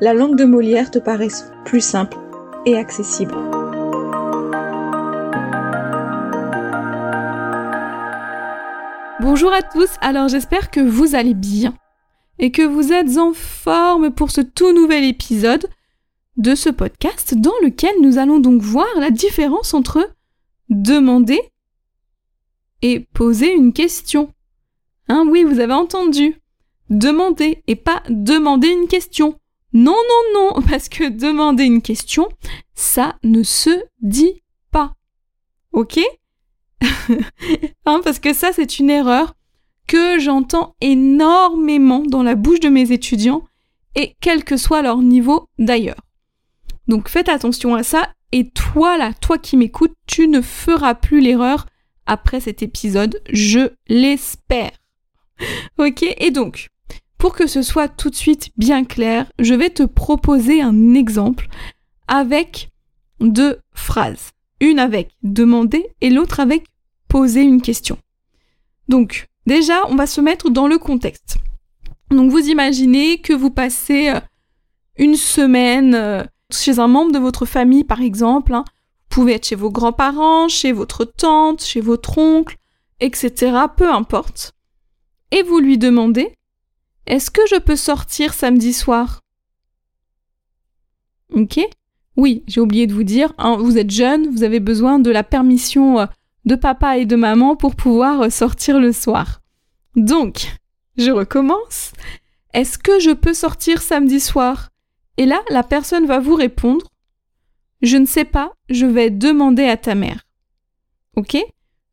la langue de Molière te paraisse plus simple et accessible. Bonjour à tous, alors j'espère que vous allez bien et que vous êtes en forme pour ce tout nouvel épisode de ce podcast dans lequel nous allons donc voir la différence entre demander et poser une question. Hein, oui, vous avez entendu. Demander et pas demander une question. Non, non, non, parce que demander une question, ça ne se dit pas. Ok? Hein, Parce que ça, c'est une erreur que j'entends énormément dans la bouche de mes étudiants et quel que soit leur niveau d'ailleurs. Donc faites attention à ça et toi là, toi qui m'écoutes, tu ne feras plus l'erreur après cet épisode, je l'espère. ok, et donc, pour que ce soit tout de suite bien clair, je vais te proposer un exemple avec deux phrases. Une avec demander et l'autre avec poser une question. Donc, déjà, on va se mettre dans le contexte. Donc, vous imaginez que vous passez euh, une semaine euh, chez un membre de votre famille, par exemple. Hein. Vous pouvez être chez vos grands-parents, chez votre tante, chez votre oncle, etc. Peu importe. Et vous lui demandez Est-ce que je peux sortir samedi soir? Ok Oui, j'ai oublié de vous dire, hein, vous êtes jeune, vous avez besoin de la permission euh, de papa et de maman pour pouvoir euh, sortir le soir. Donc, je recommence. Est-ce que je peux sortir samedi soir? Et là, la personne va vous répondre Je ne sais pas, je vais demander à ta mère. Ok?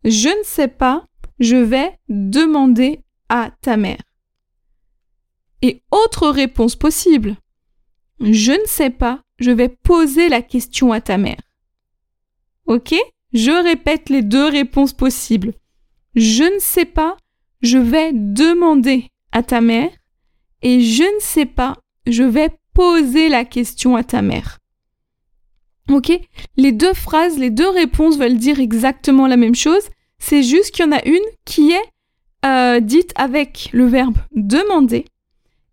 Je ne sais pas, je vais demander à ta mère. Et autre réponse possible. Je ne sais pas, je vais poser la question à ta mère. Ok? Je répète les deux réponses possibles. Je ne sais pas, je vais demander à ta mère. Et je ne sais pas, je vais poser la question à ta mère. Ok? Les deux phrases, les deux réponses veulent dire exactement la même chose. C'est juste qu'il y en a une qui est euh, dite avec le verbe demander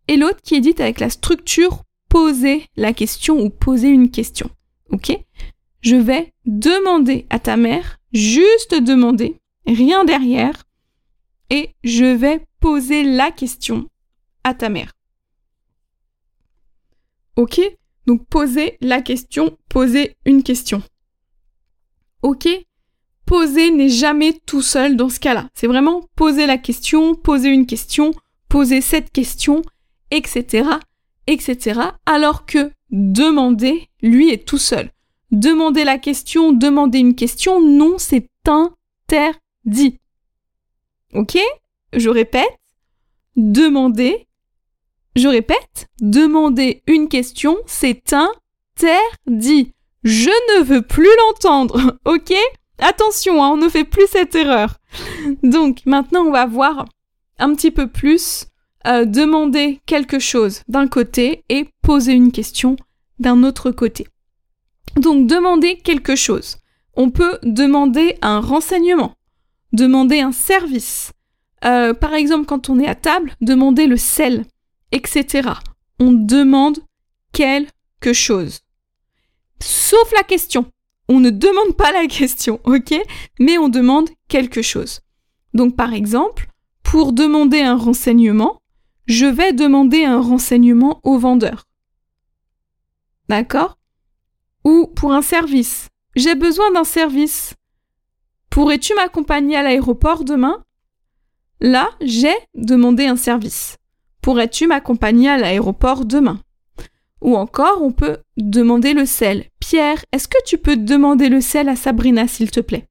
et l'autre qui est dite avec la structure poser la question ou poser une question. Ok? Je vais demander à ta mère, juste demander, rien derrière, et je vais poser la question à ta mère. Ok? Donc poser la question, poser une question. Ok? Poser n'est jamais tout seul dans ce cas-là. C'est vraiment poser la question, poser une question, poser cette question, etc., etc. Alors que demander, lui, est tout seul. Demander la question, demander une question, non, c'est interdit. Ok? Je répète. Demander, je répète, demander une question, c'est interdit. Je ne veux plus l'entendre, ok? Attention, hein, on ne fait plus cette erreur. Donc maintenant, on va voir un petit peu plus demander quelque chose d'un côté et poser une question d'un autre côté. Donc demander quelque chose. On peut demander un renseignement, demander un service. Euh, par exemple, quand on est à table, demander le sel etc. On demande quelque chose. Sauf la question. On ne demande pas la question, ok? Mais on demande quelque chose. Donc par exemple, pour demander un renseignement, je vais demander un renseignement au vendeur. D'accord? Ou pour un service. J'ai besoin d'un service. Pourrais-tu m'accompagner à l'aéroport demain? Là, j'ai demandé un service. Pourrais-tu m'accompagner à l'aéroport demain? Ou encore, on peut demander le sel. Pierre, est-ce que tu peux demander le sel à Sabrina, s'il te plaît?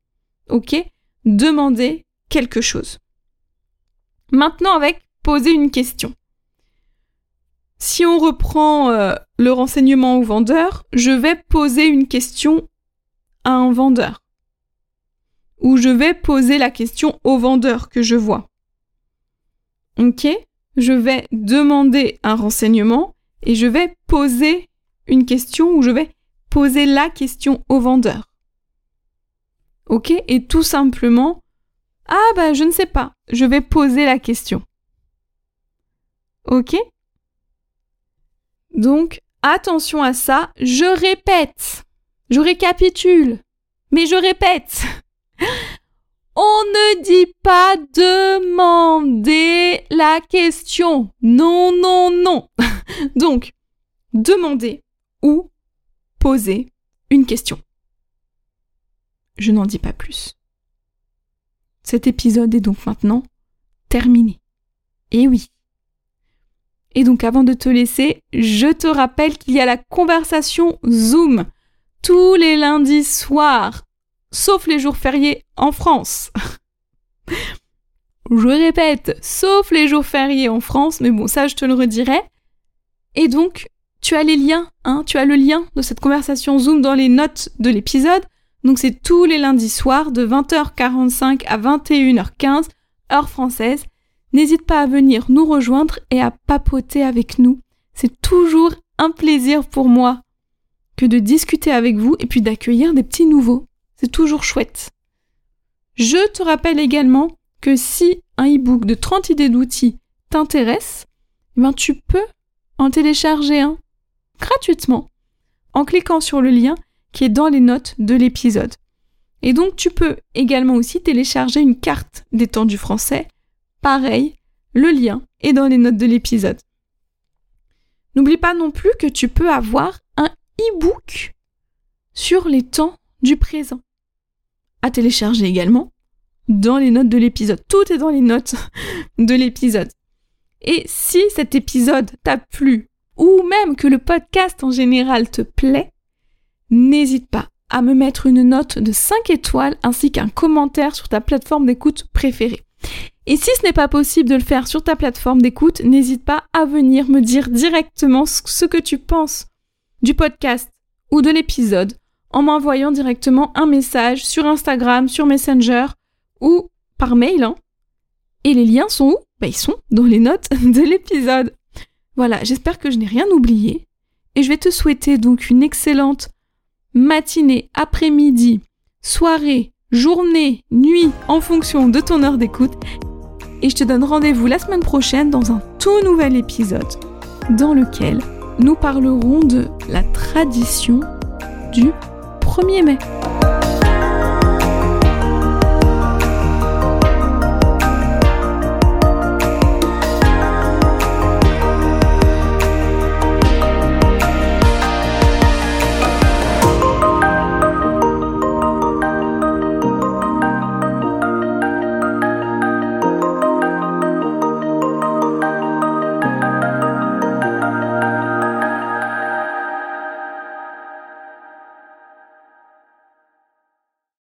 Ok? Demander quelque chose. Maintenant, avec poser une question. Si on reprend euh, le renseignement au vendeur, je vais poser une question à un vendeur. Ou je vais poser la question au vendeur que je vois. Ok? Je vais demander un renseignement et je vais poser une question ou je vais poser la question au vendeur. Ok? Et tout simplement, ah ben je ne sais pas, je vais poser la question. Ok Donc, attention à ça, je répète, je récapitule, mais je répète. On ne dit pas demander la question. Non, non, non. Donc, demander ou poser une question. Je n'en dis pas plus. Cet épisode est donc maintenant terminé. Et oui. Et donc avant de te laisser, je te rappelle qu'il y a la conversation Zoom tous les lundis soirs sauf les jours fériés en France. je répète, sauf les jours fériés en France, mais bon, ça je te le redirai. Et donc, tu as les liens, hein, tu as le lien de cette conversation Zoom dans les notes de l'épisode. Donc c'est tous les lundis soirs de 20h45 à 21h15, heure française. N'hésite pas à venir nous rejoindre et à papoter avec nous. C'est toujours un plaisir pour moi que de discuter avec vous et puis d'accueillir des petits nouveaux. C'est toujours chouette. Je te rappelle également que si un e-book de 30 idées d'outils t'intéresse, eh ben tu peux en télécharger un gratuitement en cliquant sur le lien qui est dans les notes de l'épisode. Et donc tu peux également aussi télécharger une carte des temps du français. Pareil, le lien est dans les notes de l'épisode. N'oublie pas non plus que tu peux avoir un e-book sur les temps du présent à télécharger également dans les notes de l'épisode. Tout est dans les notes de l'épisode. Et si cet épisode t'a plu, ou même que le podcast en général te plaît, n'hésite pas à me mettre une note de 5 étoiles ainsi qu'un commentaire sur ta plateforme d'écoute préférée. Et si ce n'est pas possible de le faire sur ta plateforme d'écoute, n'hésite pas à venir me dire directement ce que tu penses du podcast ou de l'épisode en m'envoyant directement un message sur Instagram, sur Messenger ou par mail. Hein. Et les liens sont où? Bah, Ils sont dans les notes de l'épisode. Voilà, j'espère que je n'ai rien oublié. Et je vais te souhaiter donc une excellente matinée, après-midi, soirée, journée, nuit, en fonction de ton heure d'écoute. Et je te donne rendez-vous la semaine prochaine dans un tout nouvel épisode dans lequel nous parlerons de la tradition du 1er mai.